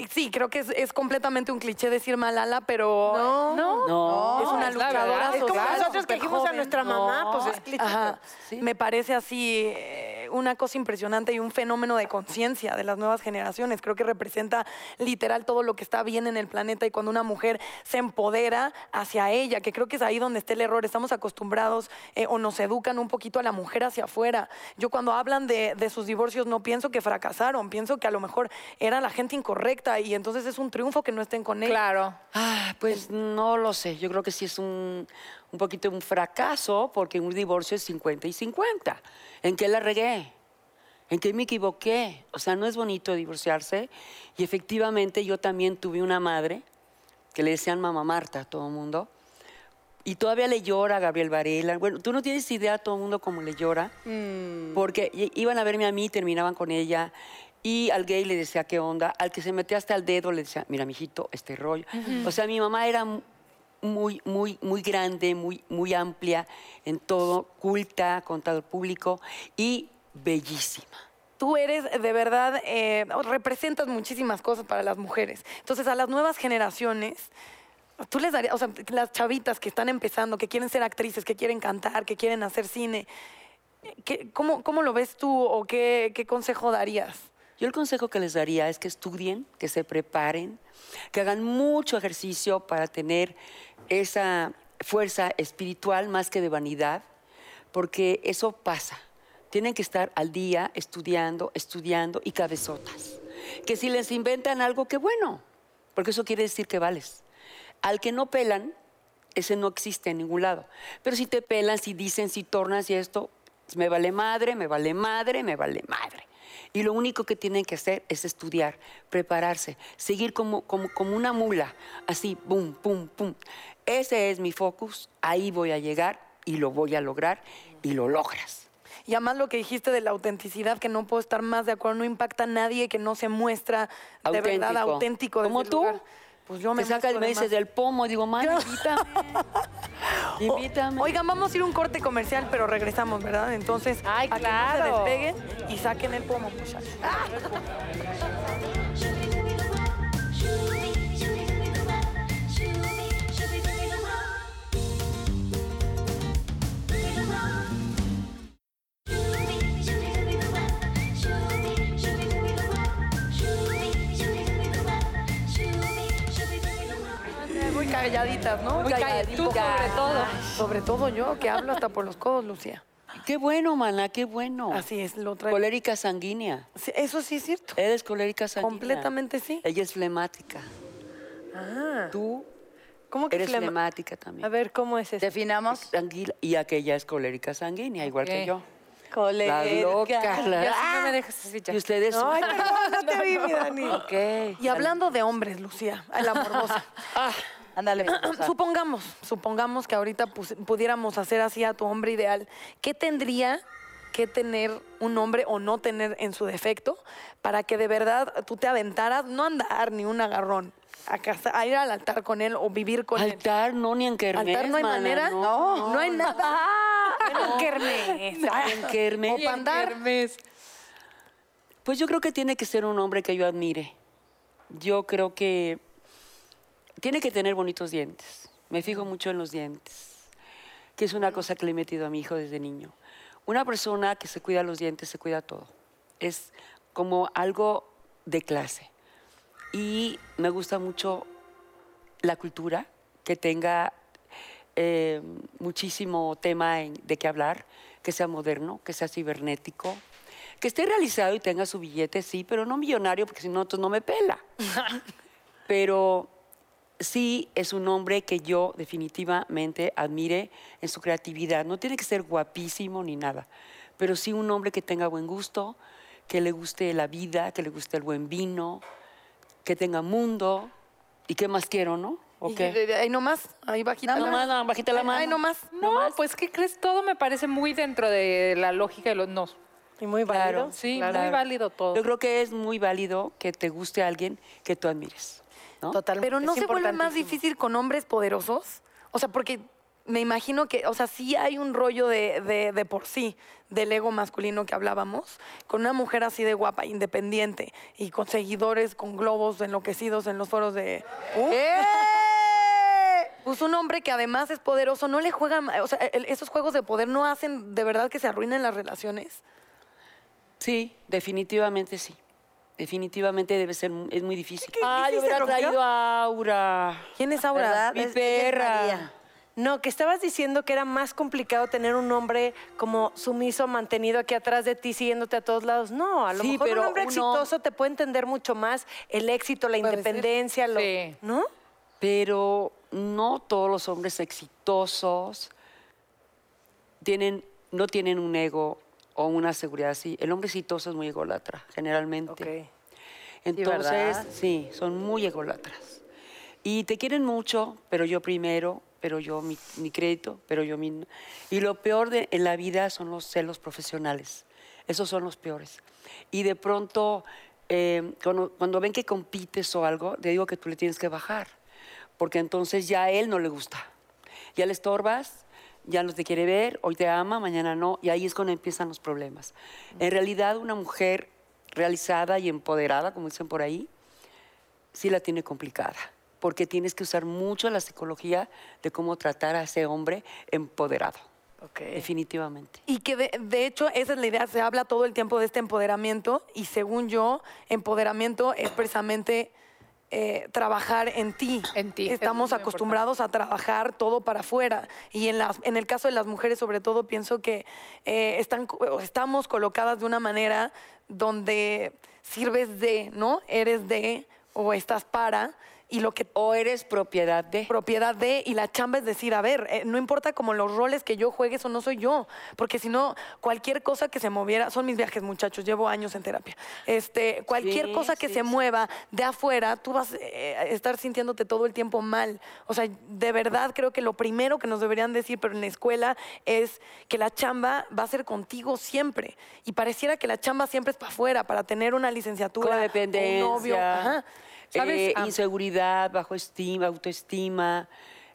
sí, creo que es, es completamente un cliché decir Malala, pero no, No. es una luchadora. Es como nosotros que dijimos a nuestra mamá, pues es cliché. Ajá. Sí. Me parece así eh, una cosa impresionante y un fenómeno de conciencia de las nuevas generaciones. Creo que representa literal todo lo que está bien en el planeta y cuando una mujer se empodera hacia ella, que creo que es ahí donde está el error. Estamos acostumbrados eh, o nos educan un poquito a la mujer hacia afuera. Yo cuando hablan de, de sus divorcios no pienso que fracasaron, pienso que a lo mejor era la gente incorrecta y entonces es un triunfo que no estén con ella. Claro. Ah, pues no lo sé. Yo creo que sí es un, un poquito un fracaso porque un divorcio es 50 y 50. ¿En qué la regué? ¿En qué me equivoqué? O sea, no es bonito divorciarse. Y efectivamente yo también tuve una madre que le decían mamá Marta a todo el mundo. Y todavía le llora a Gabriel Varela. Bueno, tú no tienes idea a todo el mundo cómo le llora. Porque i- iban a verme a mí, terminaban con ella. Y al gay le decía, ¿qué onda? Al que se metía hasta el dedo le decía, mira, mijito, este rollo. O sea, mi mamá era muy, muy, muy grande, muy, muy amplia en todo, culta, contador público y bellísima. tú eres de verdad, eh, representas muchísimas cosas para las mujeres. Entonces, a las nuevas generaciones, tú les darías, o sea, las chavitas que están empezando, que quieren ser actrices, que quieren cantar, que quieren hacer cine, ¿qué- cómo, cómo lo ves tú o qué, qué consejo darías? Yo el consejo que les daría es que estudien, que se preparen, que hagan mucho ejercicio para tener esa fuerza espiritual más que de vanidad, porque eso pasa. Tienen que estar al día estudiando, estudiando y cabezotas. Que si les inventan algo, qué bueno, porque eso quiere decir que vales. Al que no pelan, ese no existe en ningún lado. Pero si te pelan, si dicen, si tornas y esto, me vale madre, me vale madre, me vale madre. Y lo único que tienen que hacer es estudiar, prepararse, seguir como, como, como una mula, así, pum, pum, pum. Ese es mi focus, ahí voy a llegar y lo voy a lograr y lo logras. Y además lo que dijiste de la autenticidad, que no puedo estar más de acuerdo, no impacta a nadie que no se muestra de verdad Auténtico. Como tú. lugar. Pues yo me Te saca y muestro me de dices más. del pomo, digo, man, invítame. (laughs) invítame. Oigan, vamos a ir a un corte comercial, pero regresamos, ¿verdad? Entonces, Ay, a que no se despeguen y saquen el pomo, muchachos. Muy (laughs) calladitas, ¿no? Muy calladitas. Tú sobre todo. Sobre todo yo, que hablo hasta por los codos, Lucía. Qué bueno, mana, qué bueno. Así es, lo traigo. Colérica sanguínea. Sí, Eso sí es cierto. Eres colérica sanguínea. Completamente sí. Ella es flemática. Ah, Tú ¿Cómo que eres flema- flemática también. a ver, ¿cómo es eso? Definamos. Tranquila. Y aquella es colérica sanguínea, igual que yo. Colérica. Las locas. la- Ya no me dejas así ya. Y ustedes. Ay, perdón, no te vi, mi (laughs) Dani. Ok. Y hablando de hombres, Lucía, a la morbosa. (laughs) Ándale. (clears throat) Supongamos, supongamos que ahorita pudiéramos hacer así a tu hombre ideal. ¿Qué tendría que tener un hombre o no tener en su defecto para que de verdad tú te aventaras, no andar ni un agarrón, a, casa- a ir al altar con él o vivir con él? Altar, no, ni en kermés, ¿Altar no hay mana, manera? No, no hay nada. (laughs) Bueno, kermés. (laughs) Ni en kermés. O pa' andar. Pues yo creo que tiene que ser un hombre que yo admire. Yo creo que tiene que tener bonitos dientes. Me fijo mucho en los dientes, que es una cosa que le he metido a mi hijo desde niño. Una persona que se cuida los dientes se cuida todo. Es como algo de clase. Y me gusta mucho la cultura, que tenga eh, muchísimo tema en- de qué hablar, que sea moderno, que sea cibernético, que esté realizado y tenga su billete, sí, pero no millonario, porque si no, entonces no me pela. (laughs) pero sí es un hombre que yo definitivamente admire en su creatividad. No tiene que ser guapísimo ni nada, pero sí un hombre que tenga buen gusto, que le guste la vida, que le guste el buen vino, que tenga mundo. ¿Y qué más quiero, no? ¿O Y qué? de- de- ahí nomás, ahí bajita la más, nada, bajita la mano. Ahí nomás. No, pues ¿qué crees? Todo me parece muy dentro de la lógica de los no. Y muy Claro. válido. Sí, Claro. muy válido todo. Yo creo que es muy válido que te guste alguien que tú admires. ¿No? Totalmente. Pero no es se vuelve más difícil con hombres poderosos. O sea, porque me imagino que, o sea, sí hay un rollo de, de, de por sí del ego masculino que hablábamos, con una mujer así de guapa, independiente y con seguidores, con globos enloquecidos en los foros de... (laughs) Pues un hombre que además es poderoso, no le juegan, o sea, el- esos juegos de poder no hacen de verdad que se arruinen las relaciones. Sí, definitivamente sí. Definitivamente debe ser, es muy difícil. Ay, ¿Sí se hubiera rompió? traído a Aura. ¿Quién es Aura? ¿Verdad? Mi perra. No, que estabas diciendo que era más complicado tener un hombre como sumiso, mantenido aquí atrás de ti, siguiéndote a todos lados. No, a lo Sí, mejor un hombre uno- exitoso te puede entender mucho más el éxito, la independencia, lo, Sí. ¿no? Pero no todos los hombres exitosos tienen, no tienen un ego o una seguridad así. El hombre exitoso es muy ególatra, generalmente. Ok. Entonces, ¿verdad? sí, son muy ególatras. Y te quieren mucho, pero yo primero, pero yo mi, mi crédito, pero yo mi... Y lo peor de, en la vida son los celos profesionales. Esos son los peores. Y de pronto, eh, cuando, cuando ven que compites o algo, te digo que tú le tienes que bajar. Porque entonces ya a él no le gusta. Ya le estorbas, ya no te quiere ver, hoy te ama, mañana no, y ahí es cuando empiezan los problemas. En realidad, una mujer realizada y empoderada, como dicen por ahí, sí la tiene complicada, porque tienes que usar mucho la psicología de cómo tratar a ese hombre empoderado, definitivamente. Y que de, de hecho esa es la idea, se habla todo el tiempo de este empoderamiento y según yo, empoderamiento es precisamente eh, trabajar en ti. En ti, eso Estamos es acostumbrados a trabajar todo para afuera y en, las, en el caso de las mujeres sobre todo pienso que eh, están, estamos colocadas de una manera donde sirves de, ¿no? Eres de o estás para y lo que O eres propiedad de... propiedad de y la chamba es decir, a ver, eh, no importa como los roles que yo juegue, eso no soy yo, porque si no, cualquier cosa que se moviera, son mis viajes muchachos, llevo años en terapia, este, cualquier Sí, cosa que sí, se sí. mueva de afuera, tú vas eh, a estar sintiéndote todo el tiempo mal. O sea, de verdad creo que lo primero que nos deberían decir, pero en la escuela, es que la chamba va a ser contigo siempre. Y pareciera que la chamba siempre es para afuera, para tener una licenciatura, un novio. Ajá. ¿Sabes? eh, Ah. inseguridad, bajo estima, autoestima.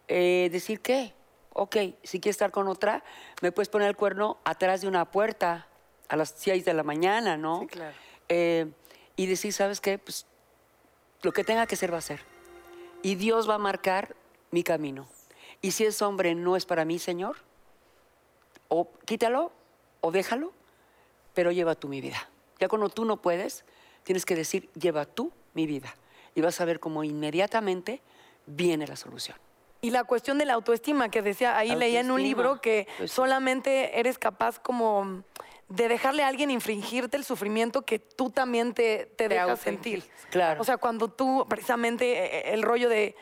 eh, decir que, ok, si quieres estar con otra, me puedes poner el cuerno atrás de una puerta a las 6 de la mañana, ¿no? Sí, claro. Eh, y decir, ¿sabes qué? Pues lo que tenga que ser va a ser. Y Dios va a marcar mi camino. Y si ese hombre no es para mí, Señor, o quítalo o déjalo, pero lleva tú mi vida. Ya cuando tú no puedes, tienes que decir, lleva tú mi vida. Y vas a ver cómo inmediatamente viene la solución. Y la cuestión de la autoestima, que decía, ahí leía en un libro que pues solamente eres capaz como de dejarle a alguien infringirte el sufrimiento que tú también te, te dejas sentir. Claro. O sea, cuando tú, precisamente, eh, el rollo de,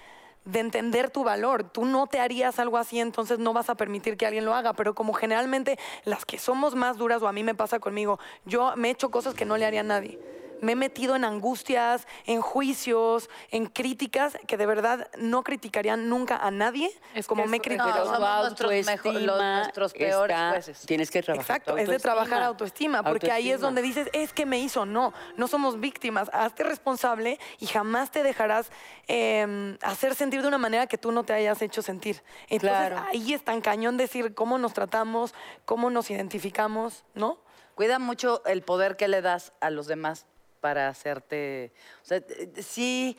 de entender tu valor, tú no te harías algo así, entonces no vas a permitir que alguien lo haga, pero como generalmente las que somos más duras, o a mí me pasa conmigo, yo me he hecho cosas que no le haría a nadie. Me he metido en angustias, en juicios, en críticas que de verdad no criticarían nunca a nadie Es que como me criticado. No, tu nuestros mejo- autoestima los- nuestros peores está- jueces. Tienes que trabajar. Exacto, es de trabajar autoestima. autoestima, porque ahí es donde dices, es que me hizo. No, no somos víctimas. Hazte responsable y jamás te dejarás eh, hacer sentir de una manera que tú no te hayas hecho sentir. Entonces Claro. ahí es tan cañón decir cómo nos tratamos, cómo nos identificamos, ¿no? Cuida mucho el poder que le das a los demás para hacerte. O sea, eh, sí.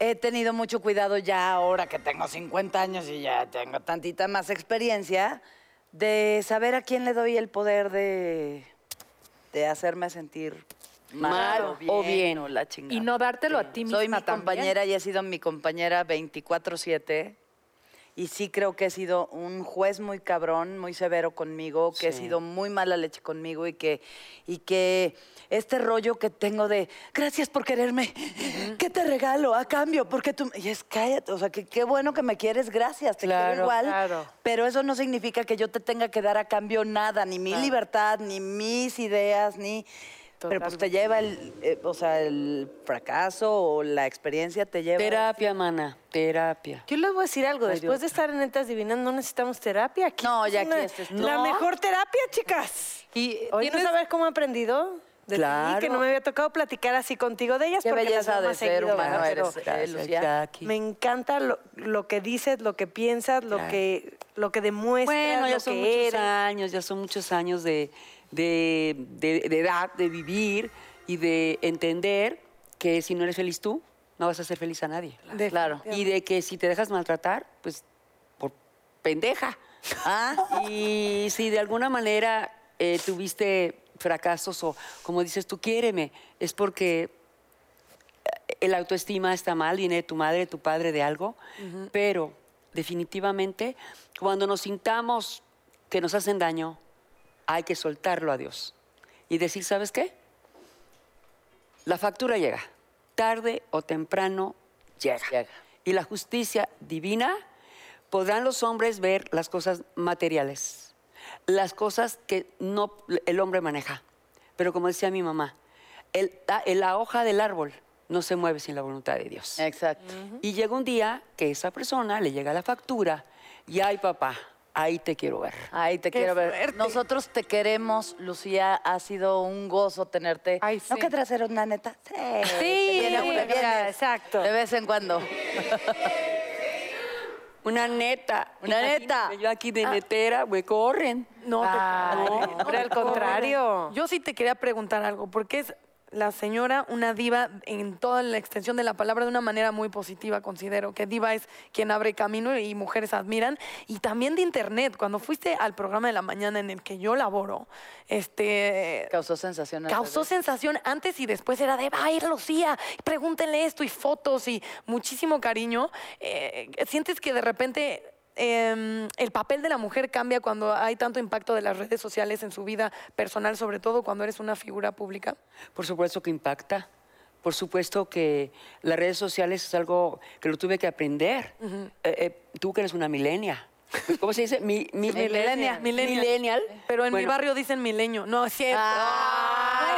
He tenido mucho cuidado ya ahora que tengo 50 años y ya tengo tantita más experiencia de saber a quién le doy el poder de, de hacerme sentir mal, Mal o bien, o bien. o la chingada. Y no dártelo a ti misma Soy mi también. compañera y he sido mi compañera 24/7 y sí creo que he sido un juez muy cabrón, muy severo conmigo, que he Sí. sido muy mala leche conmigo y que, y que este rollo que tengo de gracias por quererme, ¿qué te regalo a cambio? Porque tú... Y es cállate, o sea, que qué bueno que me quieres, gracias, te Claro, quiero igual, claro. pero eso no significa que yo te tenga que dar a cambio nada, ni mi libertad, ni mis ideas, ni... Pero pues te lleva el, eh, o sea, el fracaso o la experiencia te lleva... Terapia, mana, terapia. Yo les voy a decir algo, Ay, después de estar en Netas Divinas no necesitamos terapia. Aquí No, ya aquí una- es- La ¿No? mejor terapia, chicas. Y Hoy no tienes- sabes cómo he aprendido de ti, Claro. que no me había tocado platicar así contigo de ellas Qué porque belleza de más ser humano eres, Pero Gracias, Lucía. Jackie. me encanta lo, lo que dices, lo que piensas, lo Claro. que lo que demuestras, Bueno, ya lo son que muchos eres. años, ya son muchos años de, de- de- de edad, de vivir y de entender que si no eres feliz tú, no vas a ser feliz a nadie. Claro. Y de que si te dejas maltratar, pues por pendeja. Ah, Y si de alguna manera eh, tuviste fracasos o, como dices tú, quiéreme, es porque el autoestima está mal, viene de tu madre, de tu padre, de algo, pero definitivamente cuando nos sintamos que nos hacen daño, hay que soltarlo a Dios y decir, ¿sabes qué? La factura llega, tarde o temprano llega. Llega. Y la justicia divina podrán los hombres ver las cosas materiales, las cosas que no el hombre maneja. Pero como decía mi mamá, el- la- la hoja del árbol no se mueve sin la voluntad de Dios. exacto. Y llega un día que esa persona le llega la factura y ay papá, ahí te quiero ver. Ahí te quiero ver. Nosotros te queremos, Lucía. Ha sido un gozo tenerte. Ay, ¿No sí. querrás ser una neta? Sí. Sí, Viene una, mira, viene. exacto. De vez en cuando. (laughs) Una neta. Una neta. Yo aquí de netera, me corren. No, te- Ay, no, al contrario. Yo sí te quería preguntar algo, porque es la señora una diva en toda la extensión de la palabra de una manera muy positiva, considero que diva es quien abre camino y mujeres admiran. Y también de internet, cuando fuiste al programa de la mañana en el que yo laboro, este... Causó sensación. Causó sensación antes y después era de, va a ir Lucía, pregúntenle esto y fotos y muchísimo cariño. Eh, ¿Sientes que de repente em, el papel de la mujer cambia cuando hay tanto impacto de las redes sociales en su vida personal, sobre todo cuando eres una figura pública? Por supuesto que impacta. Por supuesto que las redes sociales es algo que lo tuve que aprender. Eh, eh, tú que eres una milenia. ¿Cómo se dice? Mi, mi- (laughs) Millennial. Millennial. Millennial. Pero en mi Bueno, barrio dicen milenio. No, es cierto. Natalia,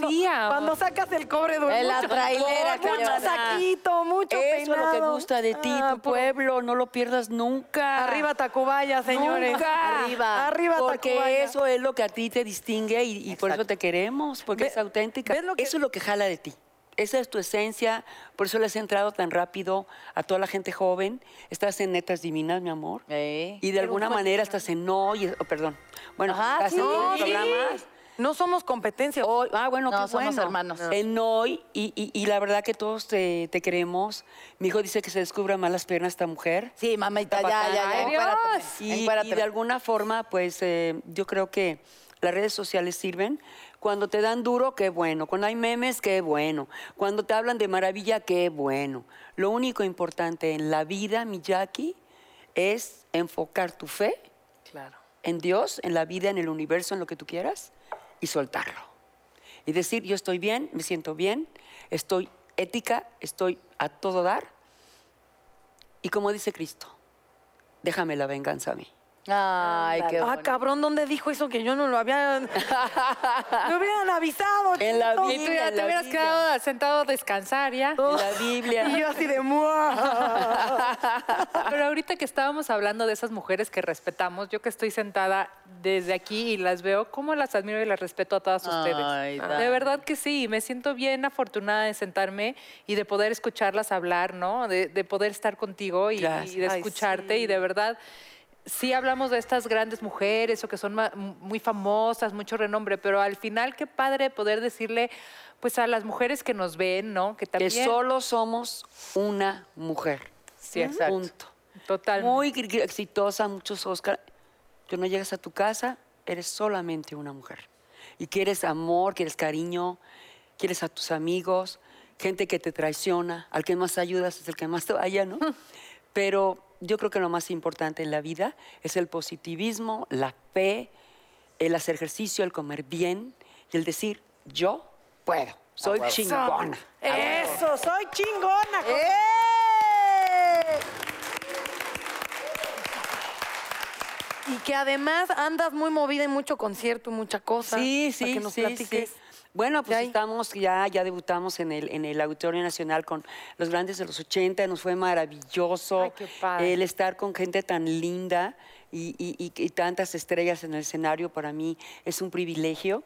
Cuando, cuando sacas el cobre de En la trailera, mucho cabrona. saquito, mucho Eso es lo que gusta de ti, Ah, tu pueblo, no lo pierdas nunca. Arriba Tacubaya, señores. Nunca. Arriba. Arriba Porque Tacubaya. eso es lo que a ti te distingue y, y por eso te queremos, porque Ve- es auténtica. ¿ves lo que- Eso es lo que jala de ti. Esa es tu esencia, por eso le has entrado tan rápido a toda la gente joven. Estás en Netas Divinas, mi amor. Ey. Y de alguna manera estás en Hoy, oh, perdón. Bueno, Ajá, estás sí. en No, programas. No somos competencia. Hoy, ah, bueno, No, qué somos bueno. hermanos. En hoy, y, y- y la verdad que todos te, te queremos. Mi hijo dice que se descubra más las piernas esta mujer. Sí, mamita, ya, ya, ya. Dios. Y, y de alguna forma, pues eh, yo creo que las redes sociales sirven. Cuando te dan duro, qué bueno. Cuando hay memes, qué bueno. Cuando te hablan de maravilla, qué bueno. Lo único importante en la vida, mi Jackie, es enfocar tu fe Claro. en Dios, en la vida, en el universo, en lo que tú quieras, y soltarlo. Y decir, yo estoy bien, me siento bien, estoy ética, estoy a todo dar. Y como dice Cristo, déjame la venganza a mí. Ay, qué Ah, bonito. cabrón, ¿dónde dijo eso que yo no lo había... (laughs) Me hubieran avisado. En la chiquito. Y tú ya en te hubieras Biblia. quedado sentado a descansar ya. En la Biblia. (laughs) Y yo así de... ¡mua! (laughs) Pero ahorita que estábamos hablando de esas mujeres que respetamos, yo que estoy sentada desde aquí y las veo, cómo las admiro y las respeto a todas ustedes. Ay, de verdad que sí, me siento bien afortunada de sentarme y de poder escucharlas hablar, ¿no? De, de poder estar contigo y, de Ay, escucharte y de verdad... Sí hablamos de estas grandes mujeres o que son muy famosas, mucho renombre, pero al final qué padre poder decirle pues a las mujeres que nos ven, ¿no? Que Que también solo somos una mujer. Sí, exacto. Punto. totalmente. Muy exitosa, muchos Oscar. Tú no llegas a tu casa, eres solamente una mujer. Y quieres amor, quieres cariño, quieres a tus amigos, gente que te traiciona, al que más ayudas es el que más te vaya, ¿no? (laughs) Pero yo creo que lo más importante en la vida es el positivismo, la fe, el hacer ejercicio, el comer bien y el decir, yo puedo, soy chingona. Eso, soy chingona. ¡Eh! Y que además andas muy movida en mucho concierto y mucha cosa. Sí, para sí, que nos sí, platiques. sí. Bueno, pues estamos, ya, ya debutamos en el, en el Auditorio Nacional con los grandes de los 80, nos fue maravilloso Ay, qué padre. el estar con gente tan linda. y, y- y- y tantas estrellas en el escenario, para mí es un privilegio.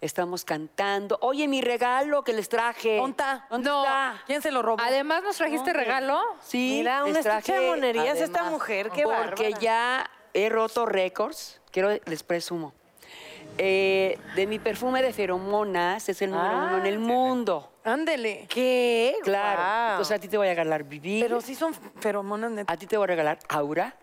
Estamos cantando. Oye, mi regalo que les traje. ¿Dónde está? ¿Dónde No. está? ¿Quién se lo robó? Además, ¿nos trajiste regalo? Sí, Mira, una estuche de monerías esta además, mujer, qué porque bárbara. ya he roto récords, quiero les presumo. Eh, de mi perfume de feromonas es el número uno en el mundo. Ándele. ¿Qué? Claro. Entonces a ti te voy a regalar vivir. Pero sí son feromonas neta. A ti te voy a regalar aura,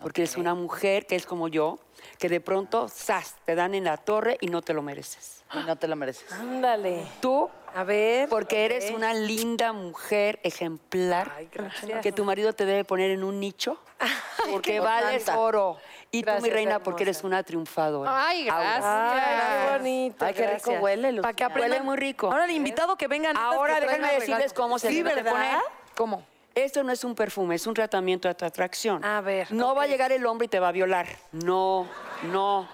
porque es una mujer que es como yo, que de pronto, ¡zas! te dan en la torre y no te lo mereces. Y no te lo mereces. Ándale. Tú, A ver. porque eres una linda mujer ejemplar, Ay, gracias. que tu marido te debe poner en un nicho, (laughs) porque vales tanta. oro. Y tú, mi reina, porque eres una triunfadora. Ay, gracias. Ay, qué bonito. Ay, qué rico huele. Para que aprendan. Huele muy rico. Ahora el invitado que venga. neta, Ahora déjenme decirles cómo se Sí, debe poner. ¿Cómo? Esto no es un perfume, es un tratamiento de tu atracción. A ver, No va a llegar el hombre y te va a violar. No, no.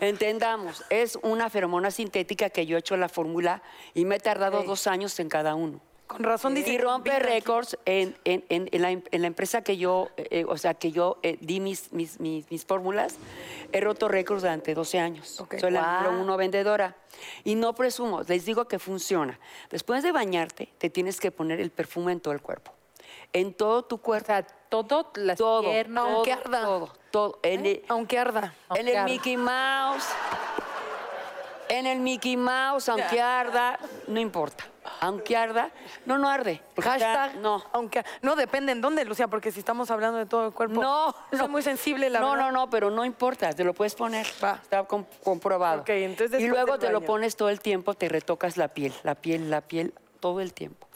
Entendamos, es una feromona sintética que yo he hecho la fórmula y me he tardado dos años en cada uno. Con razón dice. Y rompe récords en, en- en- en la, em- en la empresa que yo, eh, eh, o sea, que yo eh, di mis, mis, mis- mis fórmulas. He roto récords durante 12 años. Soy la número uno vendedora. Y no presumo, les digo que funciona. Después de bañarte, te tienes que poner el perfume en todo el cuerpo. En todo tu O cuerpo. sea, todo, las todo, piernas. todo, Aunque arda. todo, todo. En el, Aunque arda. en Aunque el arda. Mickey Mouse, en el Mickey Mouse, aunque arda, no importa. Aunque arda, no, no arde. Hashtag. no. Aunque. No depende en dónde, Lucía, porque si estamos hablando de todo el cuerpo. No, Yo soy muy sensible, la no, verdad. No, no, pero no importa, te lo puedes poner. Va. Está com- comprobado. Ok, entonces y luego te lo pones todo el tiempo, te retocas la piel, la piel, la piel, todo el tiempo.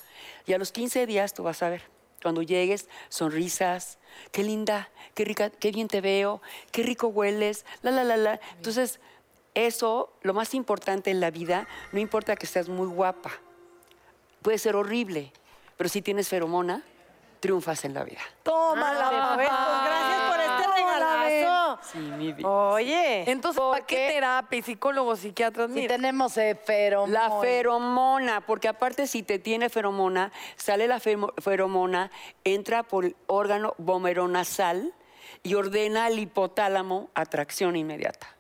Y a los 15 días tú vas a ver. Cuando llegues, sonrisas, qué linda, qué rica, qué bien te veo, qué rico hueles, la, la, la, la. Entonces, eso, lo más importante en la vida, no importa que seas muy guapa, puede ser horrible, pero si tienes feromona, triunfas en la vida. Toma Ah, la pues, gracias por este regalazo. Sí, mi vida. Oye. Entonces, ¿para qué terapia? y Psicólogos, psiquiatras. Si tenemos eh, feromón. La feromona, porque aparte si te tiene feromona, sale la feromona, entra por el órgano vomeronasal y ordena al hipotálamo atracción inmediata.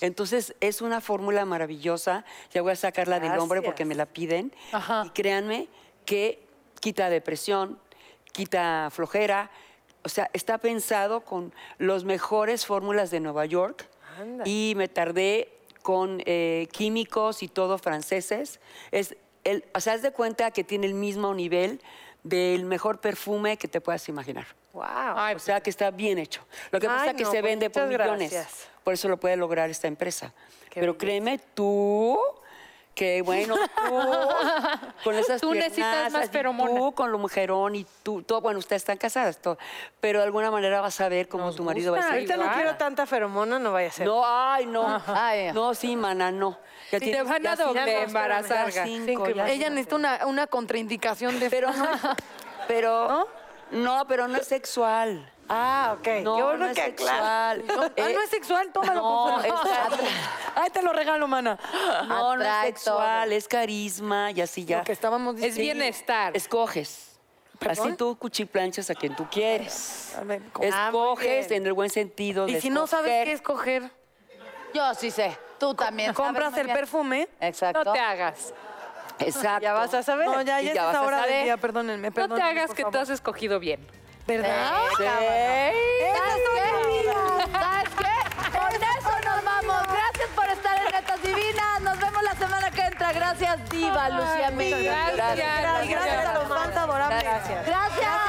Entonces es una fórmula maravillosa. Ya voy a sacarla del hombre porque me la piden. Ajá. Y créanme que quita depresión, quita flojera. O sea, está pensado con los mejores fórmulas de Nueva York. Anda. Y me tardé con eh, químicos y todo franceses. Es el, o sea, haz de cuenta que tiene el mismo nivel del mejor perfume que te puedas imaginar. Wow. o sea, que está bien hecho. Lo que Ay, pasa es que no, se pues vende por millones. gracias. Por eso lo puede lograr esta empresa. Qué Pero belleza. créeme, tú, que bueno, tú, (laughs) con esas Tú necesitas más feromona. Tú con lo mujerón y tú, todo, bueno, ustedes están casadas, todo, pero de alguna manera vas a ver cómo Nos tu marido va a ser. Ahorita no quiero tanta feromona, no vaya a ser. No, ay, no. Ay. No, sí, mana, no. Ya te tienes- van a doble embarazar, Ella necesita una, una contraindicación de. Pero no, (laughs) pero, ¿No? pero no es sexual. Ah, ok. No, Qué no, es que sexual. No, ah, no es sexual, tómalo. No, por favor. (laughs) es- Ay, te lo regalo, mana. No, no es sexual, es carisma y así ya. Lo que estábamos Es diciendo. bienestar. Escoges. ¿Perdón? Así tú cuchiplanchas a quien tú quieres. A ver, ¿cómo? Ah, Escoges en el buen sentido. y si no sabes qué escoger, Yo sí sé. Tú también. sabes compras el perfume. Exacto. No te hagas. Exacto. Ya vas a saber. No, ya, ya, ya es vas esa a hora del día, perdónenme, No te perdónenme, hagas que tú favor. has escogido bien. ¿Verdad? Sí, ¿Sabes, ¿Sabes qué? Con eso nos vamos. Gracias por estar en Netas Divinas. Nos vemos la semana que entra. Gracias, Diva, Lucía Miguel. Gracias. Gracias, gracias, gracias a los fans adorables. Gracias. gracias.